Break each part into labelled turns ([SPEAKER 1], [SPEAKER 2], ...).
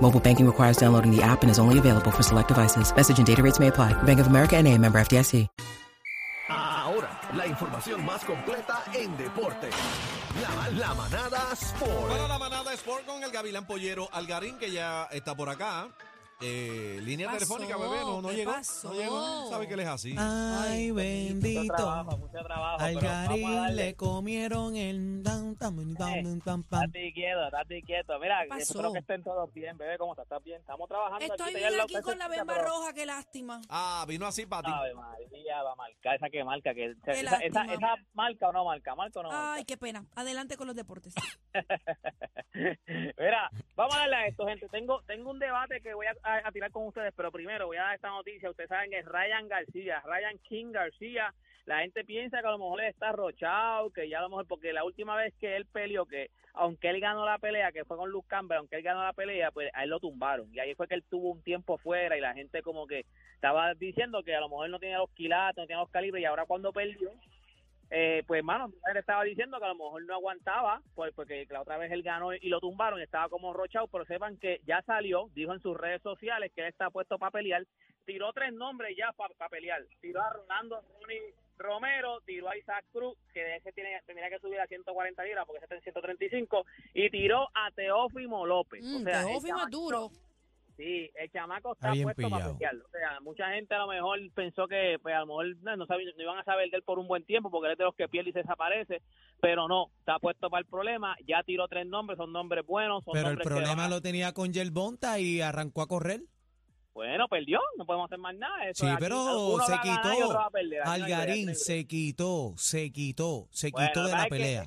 [SPEAKER 1] Mobile banking requires downloading the app and is only available for select devices. Message and data rates may apply. Bank of America and a member FDIC.
[SPEAKER 2] Ahora, la información más completa en deporte. La, la manada Sport.
[SPEAKER 3] Para la manada Sport con el Gavilán Pollero Algarín, que ya está por acá. Eh, línea
[SPEAKER 4] pasó?
[SPEAKER 3] telefónica, bebé, no, no
[SPEAKER 4] ¿Qué
[SPEAKER 3] llegó.
[SPEAKER 4] pasó?
[SPEAKER 3] No llegó. Sabe que él es así.
[SPEAKER 5] Ay, bendito.
[SPEAKER 6] trabajo, mucho trabajo.
[SPEAKER 5] Al
[SPEAKER 6] darle.
[SPEAKER 5] le comieron el tan tan tan tan tan.
[SPEAKER 6] Estate quieto, estate quieto. Mira, espero que estén todos bien, bebé. ¿Cómo estás? ¿Estás bien? Estamos trabajando
[SPEAKER 4] Estoy
[SPEAKER 6] aquí.
[SPEAKER 4] bien aquí con la bemba roja, qué lástima.
[SPEAKER 3] Ah, vino así para ti.
[SPEAKER 6] Ave María, va a marcar. Esa que marca. Que, esa, esa marca o no marca. Marca o no marca.
[SPEAKER 4] Ay, qué pena. Adelante con los deportes.
[SPEAKER 6] Mira, vamos a darle a esto, gente. Tengo tengo un debate que voy a, a- tirar con ustedes, pero primero voy a dar esta noticia. Ustedes saben que es Ryan García, Ryan King García. La gente piensa que a lo mejor está rochado, que ya a lo mejor, porque la última vez que él peleó, que aunque él ganó la pelea, que fue con Luke Campbell, aunque él ganó la pelea, pues a él lo tumbaron. Y ahí fue que él tuvo un tiempo fuera y la gente como que estaba diciendo que a lo mejor no tenía los quilates, no tenía los calibres, y ahora cuando perdió, eh, pues hermano, él estaba diciendo que a lo mejor no aguantaba, pues porque la otra vez él ganó y lo tumbaron, estaba como rochado, pero sepan que ya salió, dijo en sus redes sociales que él está puesto para pelear, tiró tres nombres ya para pelear, tiró a Ronaldo Romero, tiró a Isaac Cruz, que de ese tiene, tendría que subir a 140 libras porque ese está en 135, y tiró a Teófimo López. o
[SPEAKER 4] Mm,
[SPEAKER 6] sea,
[SPEAKER 4] Teófimo es duro.
[SPEAKER 6] Sí, el chamaco está puesto para pelear. O sea, mucha gente a lo mejor pensó que pues, a lo mejor no, no, sabía- no iban a saber de él por un buen tiempo porque él es de los que pierde y se desaparece, pero no, está puesto para el problema. Ya tiró tres nombres, son nombres buenos. Son
[SPEAKER 5] Pero el
[SPEAKER 6] nombres que
[SPEAKER 5] problema lo tenía con Bonta y arrancó a correr.
[SPEAKER 6] Bueno, perdió, no podemos hacer más nada. Eso
[SPEAKER 5] Sí,
[SPEAKER 6] aquí,
[SPEAKER 5] pero se
[SPEAKER 6] ganar
[SPEAKER 5] quitó. Algarín
[SPEAKER 6] no
[SPEAKER 5] se quitó, se quitó, se
[SPEAKER 6] Bueno,
[SPEAKER 5] quitó de la
[SPEAKER 6] que
[SPEAKER 5] pelea.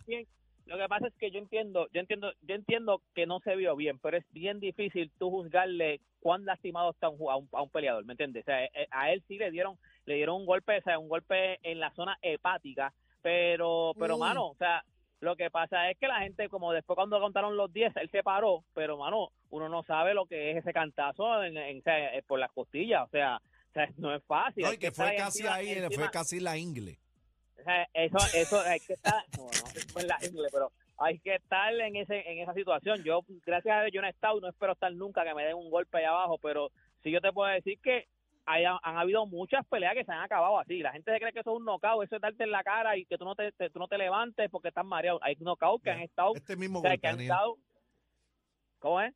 [SPEAKER 6] Lo que pasa es que yo entiendo, yo entiendo, yo entiendo que no se vio bien, pero es bien difícil tú juzgarle cuán lastimado está un, a, un, a un peleador, ¿me entiendes? O sea, eh, a él sí le dieron, le dieron un golpe, o sea, un golpe en la zona hepática, pero, pero
[SPEAKER 4] Uy.
[SPEAKER 6] mano, o sea, lo que pasa es que la gente, como después cuando contaron los 10, él se paró, pero mano, uno no sabe lo que es ese cantazo en, en- sea, eh, por las costillas, o sea, o sea, no es fácil.
[SPEAKER 3] No, y que fue casi
[SPEAKER 6] encima-
[SPEAKER 3] ahí,
[SPEAKER 6] encima-
[SPEAKER 3] fue casi la ingle.
[SPEAKER 6] Sea, eso, eso hay que estar, no, no, es la ingle, pero hay que estar en ese, en esa situación. Yo, gracias a Dios, yo no he estado, no espero estar nunca que me den un golpe ahí abajo, pero sí yo te puedo decir que hay, han habido muchas peleas que se han acabado así. La gente se cree que eso es un knockout, eso es darte en la cara y que tú no te, te- tú no te levantes porque estás mareado. Hay knockouts que han estado,
[SPEAKER 3] Este mismo
[SPEAKER 6] o sea,
[SPEAKER 3] golpe,
[SPEAKER 6] que han estado, ¿cómo es?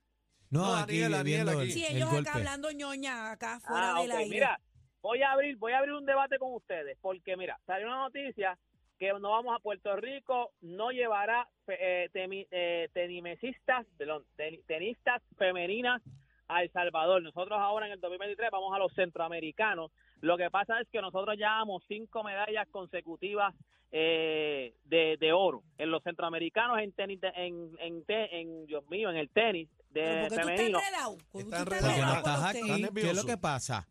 [SPEAKER 5] No,
[SPEAKER 3] No,
[SPEAKER 5] aquí
[SPEAKER 3] Daniel, aquí.
[SPEAKER 5] el
[SPEAKER 4] ellos
[SPEAKER 5] golpe.
[SPEAKER 4] acá hablando ñoña, acá fuera
[SPEAKER 6] Ah,
[SPEAKER 4] aire.
[SPEAKER 6] Mira, voy a abrir, voy a abrir un debate con ustedes, porque mira, salió una noticia que no vamos a Puerto Rico, no llevará eh, temi- eh, tenimesistas, perdón, ten- tenistas femeninas a El Salvador. Nosotros ahora en el 2023 vamos a los centroamericanos. Lo que pasa es que nosotros llevamos cinco medallas consecutivas eh, de, de oro en los centroamericanos en tenis, de- en, en, te- en, Dios mío, en el tenis de
[SPEAKER 4] ¿Por qué tú estás
[SPEAKER 6] femenino.
[SPEAKER 4] qué
[SPEAKER 5] es lo que pasa?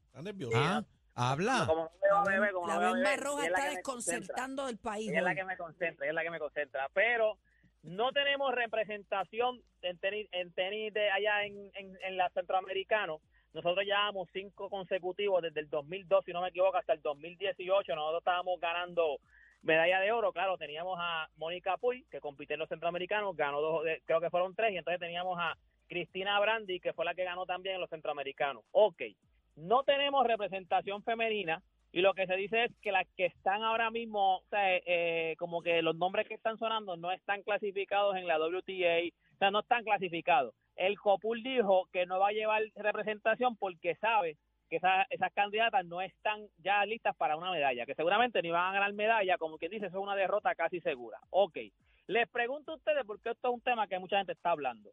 [SPEAKER 5] ¿Ah? Habla.
[SPEAKER 6] Como no como
[SPEAKER 4] La
[SPEAKER 6] no beber,
[SPEAKER 4] roja
[SPEAKER 6] es
[SPEAKER 4] está
[SPEAKER 6] concentra.
[SPEAKER 4] desconcertando del país.
[SPEAKER 6] Ella es la que me concentra, ella es la que me concentra. Pero no tenemos representación en tenis, en tenis de allá en, en, en la centroamericano. Nosotros llevamos cinco consecutivos desde el 2002, si no me equivoco, hasta el 2018. Nosotros estábamos ganando medalla de oro. Claro, teníamos a Mónica Puy, que compitió en los centroamericanos, ganó dos, de- creo que fueron tres, y entonces teníamos a Cristina Brandi, que fue la que ganó también en los centroamericanos. Ok, no tenemos representación femenina y lo que se dice es que las que están ahora mismo, o sea, eh, como que los nombres que están sonando no están clasificados en la WTA, o sea, no están clasificados. El COPUL dijo que no va a llevar representación porque sabe que esa- esas candidatas no están ya listas para una medalla, que seguramente ni van a ganar medalla, como quien dice, eso es una derrota casi segura. Ok, les pregunto a ustedes, porque esto es un tema que mucha gente está hablando.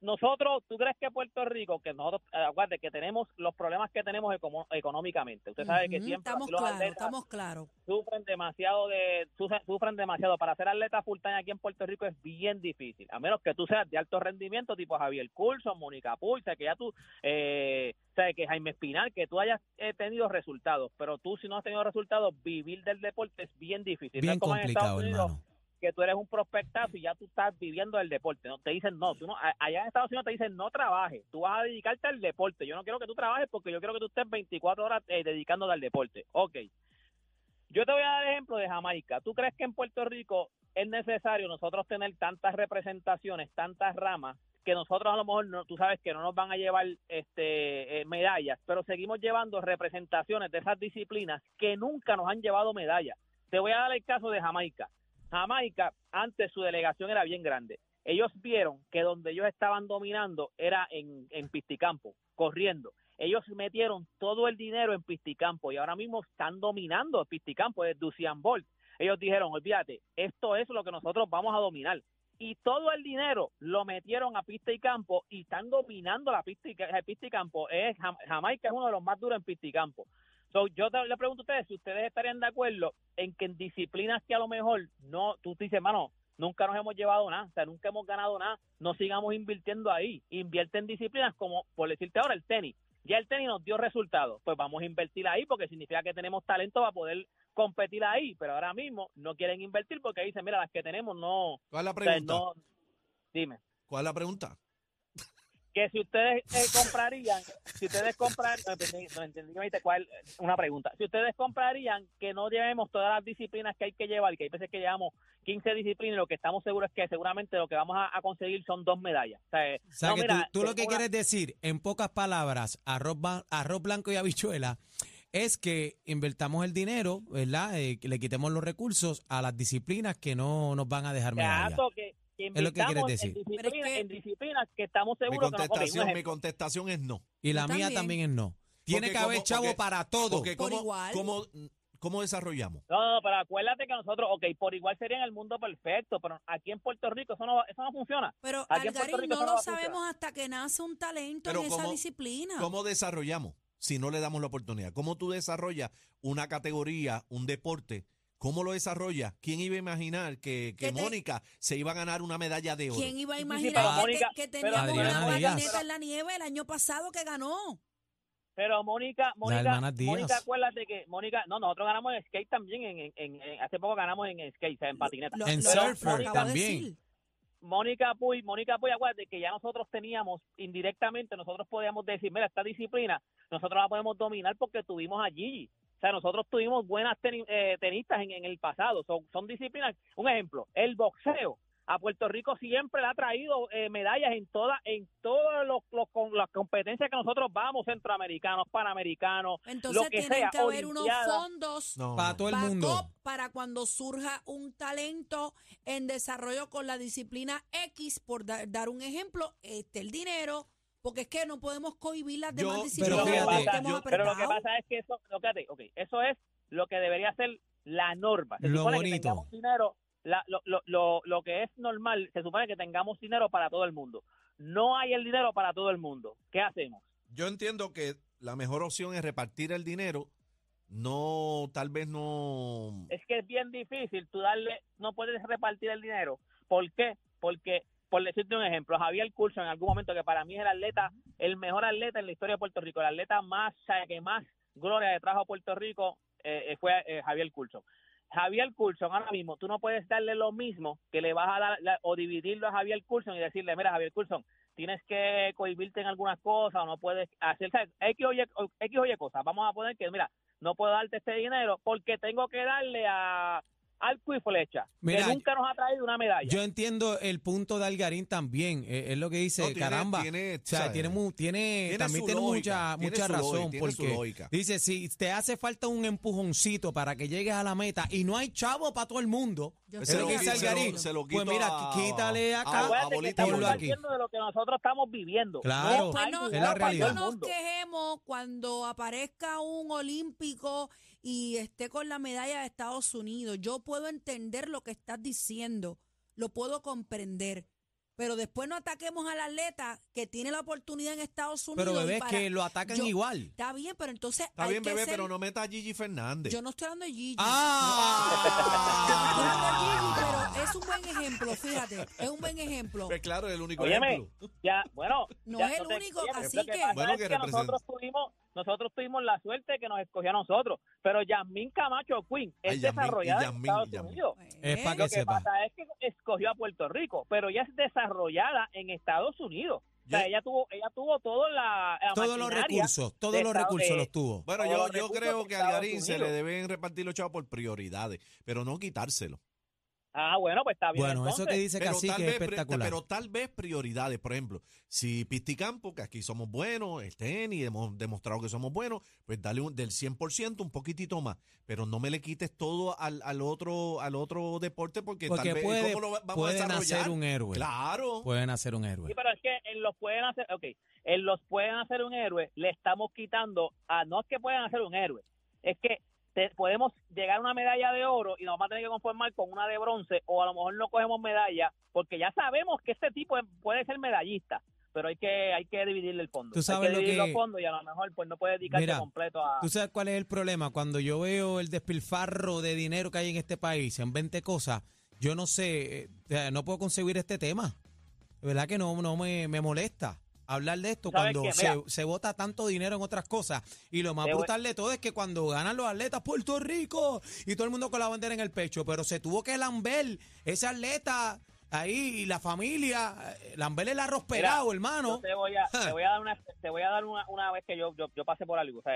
[SPEAKER 6] Nosotros, ¿tú crees que Puerto Rico, que nosotros, aguante, que tenemos los problemas que tenemos econo- económicamente? Usted sabe que siempre
[SPEAKER 4] estamos
[SPEAKER 6] los
[SPEAKER 4] estamos claros.
[SPEAKER 6] sufren demasiado de sufren, demasiado para ser atleta full time aquí en Puerto Rico es bien difícil a menos que tú seas de alto rendimiento tipo Javier Coulson, Mónica sea que ya tú eh, o sea que Jaime Espinal que tú hayas eh, tenido resultados pero tú si no has tenido resultados vivir del deporte es bien difícil No
[SPEAKER 5] Bien
[SPEAKER 6] es como en Estados
[SPEAKER 5] complicado,
[SPEAKER 6] Unidos,
[SPEAKER 5] hermano.
[SPEAKER 6] Que tú eres un prospectazo y ya tú estás viviendo del deporte. No te dicen no, tú no, allá en Estados Unidos te dicen no trabajes, tú vas a dedicarte al deporte. Yo no quiero que tú trabajes porque yo quiero que tú estés 24 horas eh, dedicándote al deporte. Ok. Yo te voy a dar ejemplo de Jamaica. ¿Tú crees que en Puerto Rico es necesario nosotros tener tantas representaciones, tantas ramas, que nosotros a lo mejor, no, tú sabes que no nos van a llevar este, eh, medallas, pero seguimos llevando representaciones de esas disciplinas que nunca nos han llevado medallas? Te voy a dar el caso de Jamaica. Jamaica, antes su delegación era bien grande. Ellos vieron que donde ellos estaban dominando era en, en Pisticampo, corriendo. Ellos metieron todo el dinero en Pisticampo y ahora mismo están dominando Pisticampo desde Usain Bolt. Ellos dijeron, olvídate, esto es lo que nosotros vamos a dominar. Y todo el dinero lo metieron a pista y campo y están dominando la pista y, pista y campo. Es, Jam- Jamaica es uno de los más duros en pista y campo. So, yo te, le pregunto a ustedes si ustedes estarían de acuerdo en que en disciplinas que a lo mejor no, tú dices, mano, nunca nos hemos llevado nada, o sea, nunca hemos ganado nada, no sigamos invirtiendo ahí. Invierte en disciplinas como, por decirte ahora, el tenis. Ya el tenis nos dio resultados, pues vamos a invertir ahí porque significa que tenemos talento para poder competir ahí, pero ahora mismo no quieren invertir porque dicen, mira, las que tenemos no,
[SPEAKER 3] ¿Cuál es la
[SPEAKER 6] o sea,
[SPEAKER 3] pregunta?
[SPEAKER 6] no, dime
[SPEAKER 3] ¿Cuál es la pregunta?
[SPEAKER 6] Que si ustedes eh, comprarían, si ustedes comprarían, no entendí, no entendí que me dijiste cuál, una pregunta, si ustedes comprarían que no llevemos todas las disciplinas que hay que llevar, que hay veces que llevamos 15 disciplinas, y lo que estamos seguros es que seguramente lo que vamos a, a conseguir son dos medallas. O sea, eh,
[SPEAKER 5] O sea,
[SPEAKER 6] no,
[SPEAKER 5] que
[SPEAKER 6] mira,
[SPEAKER 5] tú, tú lo que
[SPEAKER 6] tengo una-
[SPEAKER 5] quieres decir, en pocas palabras, arroz, arroz blanco y habichuela, es que invertamos el dinero, ¿verdad? Eh, que le quitemos los recursos a las disciplinas que no nos van a dejar medallas.
[SPEAKER 6] Exacto, que, que
[SPEAKER 5] Es lo que quieres decir.
[SPEAKER 6] En,
[SPEAKER 4] Pero es
[SPEAKER 6] disciplinas,
[SPEAKER 4] que-
[SPEAKER 6] en disciplinas que estamos
[SPEAKER 3] Mi
[SPEAKER 6] seguros que no.
[SPEAKER 3] contestación, mi contestación es no.
[SPEAKER 5] Y la
[SPEAKER 4] Yo
[SPEAKER 5] mía
[SPEAKER 4] también.
[SPEAKER 5] también es no. Tiene
[SPEAKER 3] Porque
[SPEAKER 5] que haber
[SPEAKER 3] como-
[SPEAKER 5] chavo
[SPEAKER 3] porque-
[SPEAKER 5] para todo.
[SPEAKER 3] Porque
[SPEAKER 4] Por
[SPEAKER 3] ¿cómo,
[SPEAKER 4] igual.
[SPEAKER 3] cómo, cómo desarrollamos?
[SPEAKER 6] No, no, pero acuérdate que nosotros, ok, por igual sería en el mundo perfecto, pero aquí en Puerto Rico eso no, eso no funciona.
[SPEAKER 4] Pero
[SPEAKER 6] Aquí en Puerto
[SPEAKER 4] Algarín
[SPEAKER 6] Rico
[SPEAKER 4] no lo
[SPEAKER 6] funcionar.
[SPEAKER 4] sabemos hasta que nace un talento
[SPEAKER 3] Pero
[SPEAKER 4] en esa
[SPEAKER 3] ¿cómo-
[SPEAKER 4] disciplina.
[SPEAKER 3] ¿Cómo desarrollamos si no le damos la oportunidad? ¿Cómo tú desarrollas una categoría, un deporte? ¿Cómo lo desarrollas? ¿Quién iba a imaginar que, que
[SPEAKER 4] Que te-
[SPEAKER 3] Mónica se iba a ganar una medalla de oro?
[SPEAKER 4] ¿Quién iba a
[SPEAKER 6] sí,
[SPEAKER 4] imaginar que,
[SPEAKER 6] Mónica-
[SPEAKER 4] que teníamos
[SPEAKER 5] Adriana
[SPEAKER 4] una patineta en la nieve el año pasado que ganó?
[SPEAKER 6] Pero Mónica, Mónica. Mónica, acuérdate que Mónica, no, nosotros ganamos en skate también, en, en- en- en- hace poco ganamos en skate, o sea, en patineta.
[SPEAKER 4] Lo-
[SPEAKER 5] En
[SPEAKER 4] lo-
[SPEAKER 5] surfer también.
[SPEAKER 6] Mónica Puy, Mónica Puy, acuérdate que ya nosotros teníamos indirectamente, nosotros podíamos decir, mira, esta disciplina nosotros la podemos dominar porque tuvimos a Gigi. O sea, nosotros tuvimos buenas teni- eh, tenistas en, en el pasado. Son, son disciplinas. Un ejemplo, el boxeo. A Puerto Rico siempre le ha traído eh, medallas en todas en todas los, los- con las competencias que nosotros vamos, centroamericanos, panamericanos,
[SPEAKER 4] Entonces
[SPEAKER 6] lo que
[SPEAKER 4] tienen
[SPEAKER 6] sea,
[SPEAKER 4] que haber unos fondos
[SPEAKER 3] No,
[SPEAKER 5] Para todo el mundo.
[SPEAKER 4] para cuando surja un talento en desarrollo con la disciplina X, por da- dar un ejemplo, este el dinero, porque es que no podemos cohibir las demás
[SPEAKER 3] pero
[SPEAKER 4] disciplinas
[SPEAKER 6] Lo que
[SPEAKER 5] fíjate,
[SPEAKER 4] estemos
[SPEAKER 3] yo-
[SPEAKER 6] pero lo que pasa es que eso, lo que, ok, eso es lo que debería ser la norma. Se
[SPEAKER 5] Lo
[SPEAKER 6] supone que
[SPEAKER 5] bonito.
[SPEAKER 6] tengamos dinero, la- lo, lo, lo, lo que es normal, se supone que tengamos dinero para todo el mundo. No hay el dinero para todo el mundo. ¿Qué hacemos?
[SPEAKER 3] Yo entiendo que la mejor opción es repartir el dinero, no, tal vez no...
[SPEAKER 6] Es que es bien difícil, tú darle, no puedes repartir el dinero. ¿Por qué? Porque, por decirte un ejemplo, Javier Curso en algún momento, que para mí es el atleta, el mejor atleta en la historia de Puerto Rico, el atleta más, que más gloria le trajo a Puerto Rico, eh, eh, fue eh, Javier Coulson. Javier Coulson, ahora mismo, tú no puedes darle lo mismo que le vas a dar la- o dividirlo a Javier Coulson y decirle, mira, Javier Coulson, tienes que cohibirte en algunas cosas o no puedes hacer. X o Y, X o cosas. Vamos a poner que, mira, no puedo darte este dinero porque tengo que darle a arco y flecha,
[SPEAKER 5] Mira,
[SPEAKER 6] que nunca nos ha traído una medalla.
[SPEAKER 5] Yo entiendo el punto de Algarín también. eh, Es lo que dice,
[SPEAKER 3] No, tiene-
[SPEAKER 5] caramba.
[SPEAKER 3] tiene,
[SPEAKER 5] o sea, tiene, mu- tiene, también tiene
[SPEAKER 3] lógica,
[SPEAKER 5] mucha,
[SPEAKER 3] tiene
[SPEAKER 5] mucha
[SPEAKER 3] su
[SPEAKER 5] razón.
[SPEAKER 3] lógica,
[SPEAKER 5] porque
[SPEAKER 3] lógica.
[SPEAKER 5] dice, si te hace falta un empujoncito para que llegues a la meta y no hay chavo para todo el mundo, es lo dice
[SPEAKER 4] sí, se lo-
[SPEAKER 5] Algarín.
[SPEAKER 3] se lo
[SPEAKER 5] Pues mira,
[SPEAKER 3] a-
[SPEAKER 5] quítale
[SPEAKER 3] a-
[SPEAKER 5] acá.
[SPEAKER 3] a
[SPEAKER 6] que
[SPEAKER 3] bolita
[SPEAKER 6] estamos
[SPEAKER 5] ponlo aquí.
[SPEAKER 6] de lo que nosotros estamos viviendo.
[SPEAKER 5] Claro.
[SPEAKER 6] No hay
[SPEAKER 4] no,
[SPEAKER 5] es la realidad.
[SPEAKER 4] no nos quejemos cuando aparezca un olímpico y esté con la medalla de Estados Unidos. Yo puedo entender lo que estás diciendo, lo puedo comprender. Pero después no ataquemos al atleta que tiene la oportunidad en Estados Unidos.
[SPEAKER 5] Pero
[SPEAKER 4] para-
[SPEAKER 5] que lo atacan
[SPEAKER 4] yo-
[SPEAKER 5] igual.
[SPEAKER 4] Está bien, pero entonces
[SPEAKER 3] Está
[SPEAKER 4] hay
[SPEAKER 3] bien,
[SPEAKER 4] que
[SPEAKER 3] bebé,
[SPEAKER 4] ser-
[SPEAKER 3] pero no meta a Gigi Fernández.
[SPEAKER 4] Yo no estoy hablando de Gigi.
[SPEAKER 5] ¡Ah!
[SPEAKER 4] Fíjate, es un buen ejemplo.
[SPEAKER 3] Pues claro, el único
[SPEAKER 6] Óyeme,
[SPEAKER 3] ejemplo.
[SPEAKER 6] ya, bueno.
[SPEAKER 4] No
[SPEAKER 6] ya
[SPEAKER 4] es el
[SPEAKER 6] te-
[SPEAKER 4] único, así
[SPEAKER 6] que
[SPEAKER 3] Bueno,
[SPEAKER 6] es nosotros tuvimos, nosotros tuvimos la suerte que nos escogió a nosotros, pero Yasmín Camacho Queen es
[SPEAKER 3] Ay,
[SPEAKER 6] desarrollada en Estados
[SPEAKER 3] Yasmín.
[SPEAKER 6] Unidos.
[SPEAKER 5] Es para que
[SPEAKER 6] Lo que
[SPEAKER 5] sepa.
[SPEAKER 6] pasa es que escogió a Puerto Rico, pero ella es desarrollada en Estados Unidos. O sea, ella tuvo, ella tuvo todo la, la
[SPEAKER 5] Todos los recursos, todos
[SPEAKER 6] de
[SPEAKER 5] los recursos los tuvo.
[SPEAKER 3] Bueno, yo, yo creo
[SPEAKER 6] de
[SPEAKER 3] que a Algarín se le deben repartir los chavos por prioridades, pero no quitárselo.
[SPEAKER 6] Ah, bueno, pues está bien.
[SPEAKER 5] Bueno, eso que dice
[SPEAKER 3] Pero
[SPEAKER 5] Cacique
[SPEAKER 3] tal,
[SPEAKER 5] es
[SPEAKER 3] vez, pri-
[SPEAKER 5] espectacular.
[SPEAKER 3] pero tal vez prioridades, por ejemplo, si Pisticampo, que aquí somos buenos, el tenis, hemos demostrado que somos buenos, pues dale un- del 100% un poquitito más, pero no me le quites todo al, al otro al otro deporte porque,
[SPEAKER 5] Porque
[SPEAKER 3] tal vez
[SPEAKER 5] puede-
[SPEAKER 3] ¿cómo lo va- vamos a
[SPEAKER 5] pueden hacer un héroe.
[SPEAKER 3] Claro.
[SPEAKER 5] Pueden hacer un héroe.
[SPEAKER 6] Sí, pero es que en los pueden hacer, ok, en los pueden hacer un héroe, le estamos quitando a no es que puedan hacer un héroe, es que te- podemos llegar a una medalla de oro y nos vamos a tener que conformar con una de bronce o a lo mejor no cogemos medalla porque ya sabemos que este tipo puede ser medallista, pero hay que hay que dividirle el fondo.
[SPEAKER 5] Tú sabes
[SPEAKER 6] hay que dividir los fondos y a lo mejor pues no puede dedicarse
[SPEAKER 5] Mira,
[SPEAKER 6] completo a
[SPEAKER 5] ¿Tú sabes cuál es el problema? Cuando yo veo el despilfarro de dinero que hay en este país en 20 cosas, yo no sé, eh, no puedo concebir este tema. De verdad que no, no me, me molesta hablar de esto
[SPEAKER 6] ¿Sabes
[SPEAKER 5] cuando
[SPEAKER 6] qué?
[SPEAKER 5] se, se vota tanto dinero en otras cosas. Y lo más brutal de todo es que cuando ganan los atletas Puerto Rico y todo el mundo con la bandera en el pecho, pero se tuvo que lamber ese atleta ahí y la familia, eh, lamber el arroz pelado, hermano.
[SPEAKER 6] Te voy a, te voy a dar una, te voy a dar una, una vez que yo, yo, yo pasé por algo. O sea,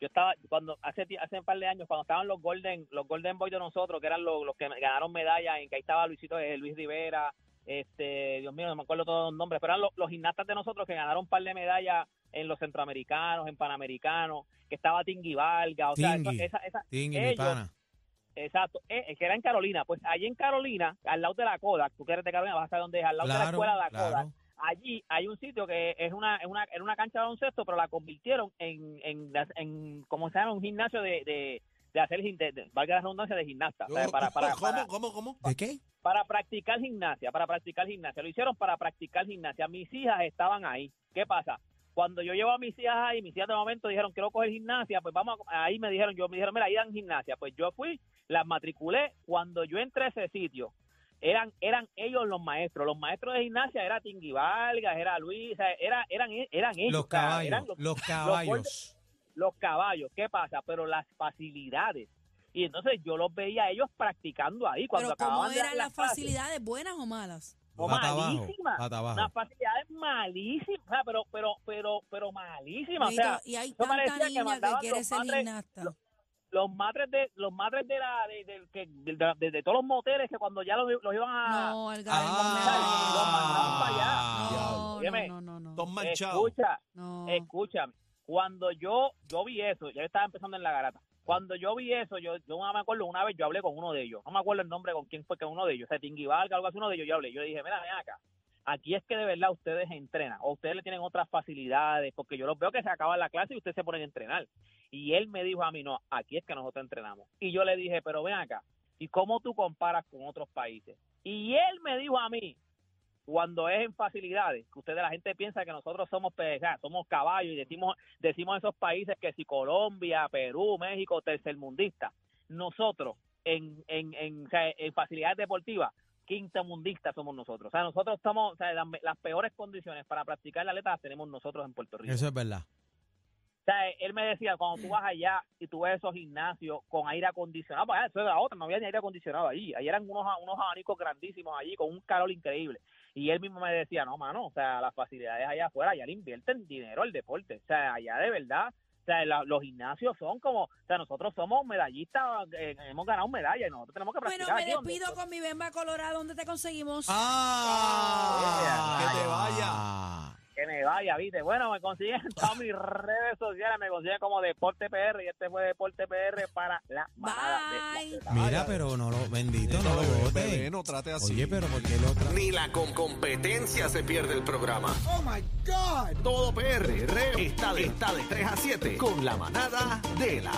[SPEAKER 6] yo estaba cuando hace hace un par de años cuando estaban los Golden los Golden Boys de nosotros que eran los, los que ganaron medallas en que ahí estaba Luisito eh, Luis Rivera este Dios mío no me acuerdo todos los nombres pero eran los, los gimnastas de nosotros que ganaron un par de medallas en los centroamericanos en panamericanos que estaba Tingui Valga o sea esa, esa,
[SPEAKER 5] Tingui, mi
[SPEAKER 6] ellos-
[SPEAKER 5] pana.
[SPEAKER 6] Exacto, eh, que era en Carolina. Pues allí en Carolina, al lado de la Kodak, tú que eres de Carolina, vas a saber dónde es, al lado de la escuela de la
[SPEAKER 5] claro.
[SPEAKER 6] Kodak. Allí hay un sitio que es una, es una, era una cancha de baloncesto, pero la convirtieron en, en, en ¿cómo se llama? Un gimnasio de, de, de hacer, de, de- valga la redundancia, de gimnasta. o sea, para, para,
[SPEAKER 3] ¿Cómo,
[SPEAKER 6] para,
[SPEAKER 3] cómo, cómo?
[SPEAKER 5] ¿De qué?
[SPEAKER 6] para practicar gimnasia, para practicar gimnasia. Lo hicieron para practicar gimnasia. Mis hijas estaban ahí. ¿Qué pasa? Cuando yo llevo a mis hijas ahí, mis hijas de momento dijeron, quiero coger gimnasia, pues vamos, a- ahí me dijeron, yo me dijeron, mira, ahí dan gimnasia. Pues yo fui, las matriculé. Cuando yo entré a ese sitio, eran eran ellos los maestros. Los maestros de gimnasia era Tingui Vargas, era Luis, o sea, era, eran, eran ellos.
[SPEAKER 5] Los
[SPEAKER 6] o sea,
[SPEAKER 5] caballos,
[SPEAKER 6] eran los-
[SPEAKER 5] los caballos.
[SPEAKER 6] los caballos, ¿qué pasa? Pero las facilidades. Y entonces yo los veía a ellos practicando ahí cuando
[SPEAKER 4] Pero ¿cómo
[SPEAKER 6] acababan de dar
[SPEAKER 4] eran las
[SPEAKER 6] clases.
[SPEAKER 4] facilidades, buenas o malas?
[SPEAKER 6] O
[SPEAKER 5] Pata
[SPEAKER 6] malísimas.
[SPEAKER 5] abajo.
[SPEAKER 6] Unas facilidades malísimas, o sea, pero, pero, pero, pero malísimas. O sea,
[SPEAKER 4] y hay tanta
[SPEAKER 6] que
[SPEAKER 4] niña que
[SPEAKER 6] mandaban
[SPEAKER 4] quiere
[SPEAKER 6] los
[SPEAKER 4] ser
[SPEAKER 6] padres-
[SPEAKER 4] gimnasta.
[SPEAKER 6] los- los madres de los madres de la de, de- que- de- de- de- de todos los moteles que cuando ya los, los iban a
[SPEAKER 4] No, el
[SPEAKER 6] los mandaban para allá.
[SPEAKER 4] No,
[SPEAKER 6] Óyeme,
[SPEAKER 4] no, no, no, no.
[SPEAKER 6] Escucha
[SPEAKER 4] no.
[SPEAKER 6] escúchame cuando yo yo vi eso ya estaba empezando en la garata. Cuando yo vi eso yo yo me acuerdo una vez yo hablé con uno de ellos no me acuerdo el nombre con quién fue que uno de ellos o sea Tingui algo así uno de ellos yo hablé yo dije mira ven acá aquí es que de verdad ustedes entrenan o ustedes le tienen otras facilidades porque yo los veo que se acaba la clase y ustedes se ponen a entrenar y él me dijo a mí no aquí es que nosotros entrenamos y yo le dije pero ven acá y cómo tú comparas con otros países y él me dijo a mí cuando es en facilidades, que ustedes la gente piensa que nosotros somos o sea, somos caballos y decimos decimos esos países que si Colombia, Perú, México, tercermundista, nosotros en en en, o sea, en facilidades deportivas quintamundistas somos nosotros. O sea, nosotros estamos, o sea, las, las peores condiciones para practicar la atleta las tenemos nosotros en Puerto Rico.
[SPEAKER 5] Eso es verdad.
[SPEAKER 6] O sea, él me decía, cuando tú vas allá y tú ves esos gimnasios con aire acondicionado, pues eso es la otra, no había ni aire acondicionado allí. Allí eran unos, unos abanicos grandísimos allí con un calor increíble. Y él mismo me decía, no, mano, o sea, las facilidades allá afuera, allá le invierten dinero al deporte. O sea, allá de verdad O sea, la- los gimnasios son como, o sea, nosotros somos medallistas, eh, hemos ganado medallas y nosotros tenemos que
[SPEAKER 4] Bueno,
[SPEAKER 6] practicar.
[SPEAKER 4] me
[SPEAKER 6] aquí donde-
[SPEAKER 4] despido con mi Bemba Colorado. ¿Dónde te conseguimos?
[SPEAKER 5] ¡Ah!
[SPEAKER 3] Que te vaya.
[SPEAKER 6] Que me vaya, ¿viste? Bueno, me consiguen en todas mis redes sociales, me consiguen como Deporte PR y este fue Deporte PR para la manada de la-
[SPEAKER 5] Mira, pero no lo, bendito, no lo vote.
[SPEAKER 3] bebé, no trate así.
[SPEAKER 5] Oye, pero ¿por qué lo tra-
[SPEAKER 2] Ni la con competencia se pierde el programa. Oh my God. Todo PR está de, está de 3 a 7 con la manada de la